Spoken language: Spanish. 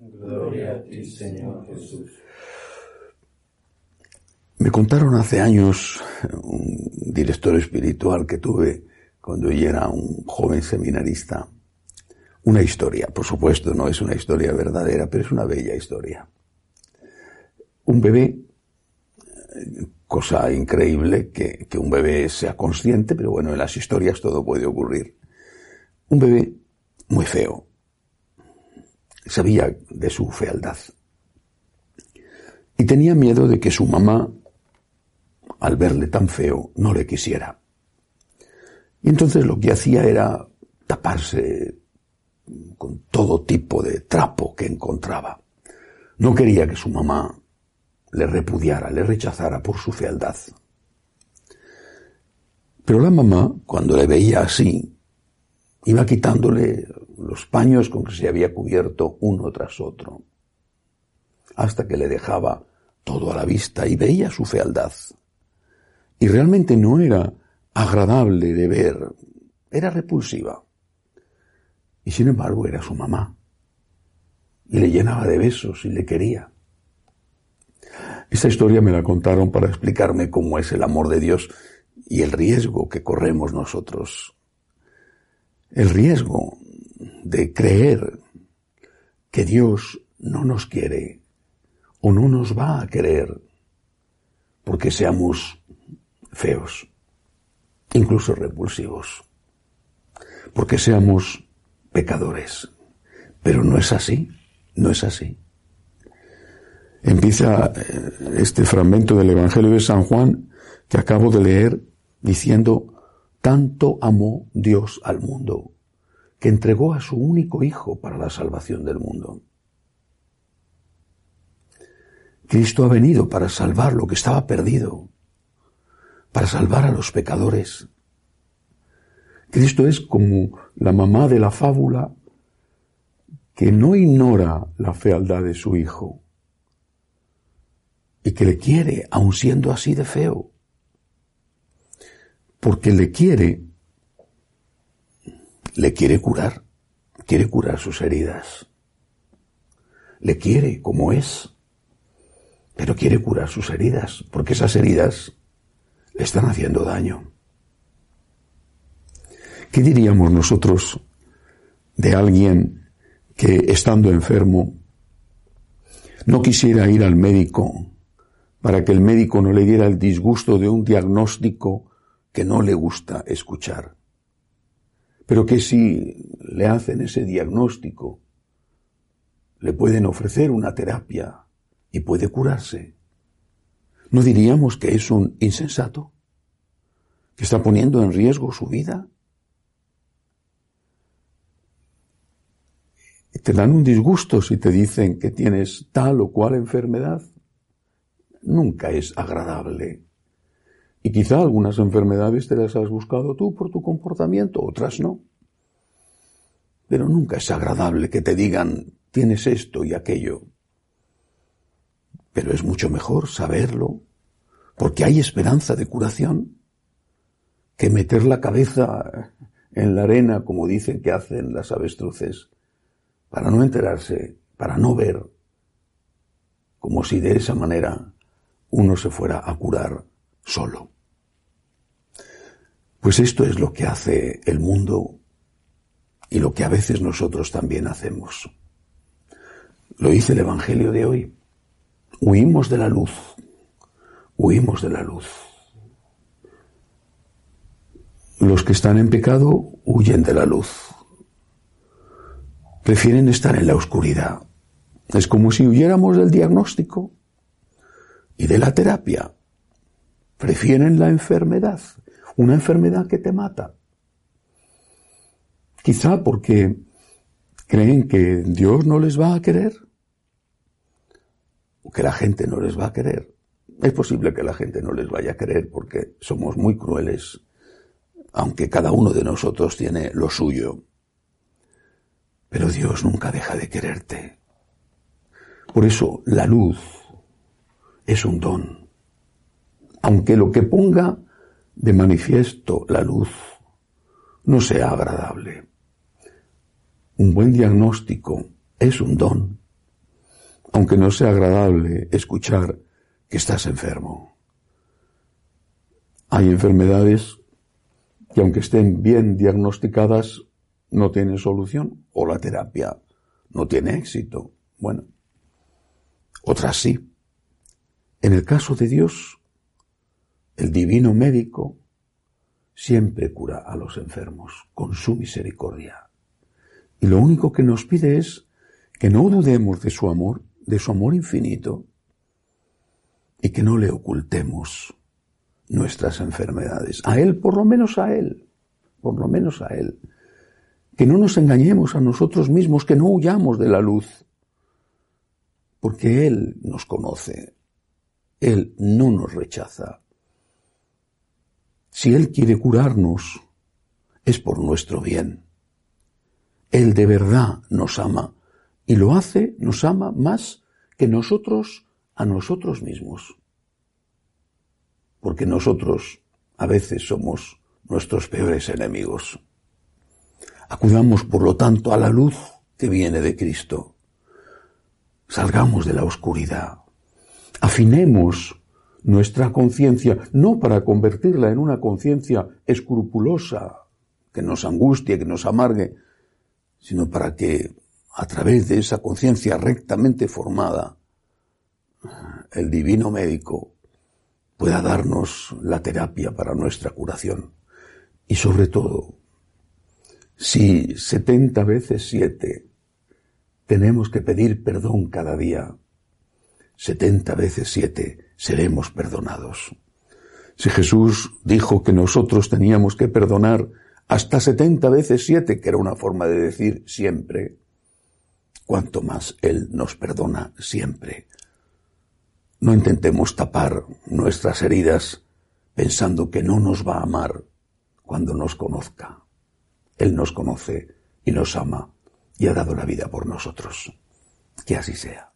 Gloria a ti, Señor Jesús. Me contaron hace años un director espiritual que tuve cuando yo era un joven seminarista, una historia, por supuesto no es una historia verdadera, pero es una bella historia. Un bebé, cosa increíble que, que un bebé sea consciente, pero bueno, en las historias todo puede ocurrir. Un bebé muy feo, sabía de su fealdad. Y tenía miedo de que su mamá, al verle tan feo, no le quisiera. Y entonces lo que hacía era taparse con todo tipo de trapo que encontraba. No quería que su mamá le repudiara, le rechazara por su fealdad. Pero la mamá, cuando le veía así, iba quitándole los paños con que se había cubierto uno tras otro, hasta que le dejaba todo a la vista y veía su fealdad. Y realmente no era agradable de ver, era repulsiva. Y sin embargo era su mamá. Y le llenaba de besos y le quería. Esta historia me la contaron para explicarme cómo es el amor de Dios y el riesgo que corremos nosotros. El riesgo de creer que Dios no nos quiere o no nos va a querer porque seamos feos, incluso repulsivos, porque seamos pecadores. Pero no es así, no es así. Empieza eh, este fragmento del Evangelio de San Juan que acabo de leer diciendo, tanto amó Dios al mundo que entregó a su único Hijo para la salvación del mundo. Cristo ha venido para salvar lo que estaba perdido, para salvar a los pecadores. Cristo es como la mamá de la fábula que no ignora la fealdad de su hijo y que le quiere aun siendo así de feo, porque le quiere le quiere curar, quiere curar sus heridas. Le quiere como es, pero quiere curar sus heridas, porque esas heridas le están haciendo daño. ¿Qué diríamos nosotros de alguien que estando enfermo no quisiera ir al médico para que el médico no le diera el disgusto de un diagnóstico que no le gusta escuchar? Pero que si le hacen ese diagnóstico, le pueden ofrecer una terapia y puede curarse. ¿No diríamos que es un insensato? ¿Que está poniendo en riesgo su vida? ¿Te dan un disgusto si te dicen que tienes tal o cual enfermedad? Nunca es agradable. Y quizá algunas enfermedades te las has buscado tú por tu comportamiento, otras no. Pero nunca es agradable que te digan tienes esto y aquello. Pero es mucho mejor saberlo, porque hay esperanza de curación, que meter la cabeza en la arena, como dicen que hacen las avestruces, para no enterarse, para no ver, como si de esa manera uno se fuera a curar solo. Pues esto es lo que hace el mundo y lo que a veces nosotros también hacemos. Lo dice el Evangelio de hoy. Huimos de la luz. Huimos de la luz. Los que están en pecado huyen de la luz. Prefieren estar en la oscuridad. Es como si huyéramos del diagnóstico y de la terapia. Prefieren la enfermedad, una enfermedad que te mata. Quizá porque creen que Dios no les va a querer o que la gente no les va a querer. Es posible que la gente no les vaya a querer porque somos muy crueles aunque cada uno de nosotros tiene lo suyo. Pero Dios nunca deja de quererte. Por eso la luz es un don. Aunque lo que ponga de manifiesto la luz no sea agradable. Un buen diagnóstico es un don, aunque no sea agradable escuchar que estás enfermo. Hay enfermedades que aunque estén bien diagnosticadas, no tienen solución o la terapia no tiene éxito. Bueno, otras sí. En el caso de Dios, el divino médico siempre cura a los enfermos con su misericordia. Y lo único que nos pide es que no dudemos de su amor, de su amor infinito, y que no le ocultemos nuestras enfermedades. A Él, por lo menos a Él, por lo menos a Él. Que no nos engañemos a nosotros mismos, que no huyamos de la luz, porque Él nos conoce, Él no nos rechaza. Si Él quiere curarnos, es por nuestro bien. Él de verdad nos ama y lo hace, nos ama más que nosotros a nosotros mismos porque nosotros a veces somos nuestros peores enemigos. Acudamos, por lo tanto, a la luz que viene de Cristo. Salgamos de la oscuridad. Afinemos nuestra conciencia, no para convertirla en una conciencia escrupulosa, que nos angustie, que nos amargue, sino para que a través de esa conciencia rectamente formada, el divino médico pueda darnos la terapia para nuestra curación. Y sobre todo, si 70 veces 7 tenemos que pedir perdón cada día, 70 veces 7 seremos perdonados. Si Jesús dijo que nosotros teníamos que perdonar hasta 70 veces 7, que era una forma de decir siempre, cuanto más Él nos perdona siempre. No intentemos tapar nuestras heridas pensando que no nos va a amar cuando nos conozca. Él nos conoce y nos ama y ha dado la vida por nosotros. Que así sea.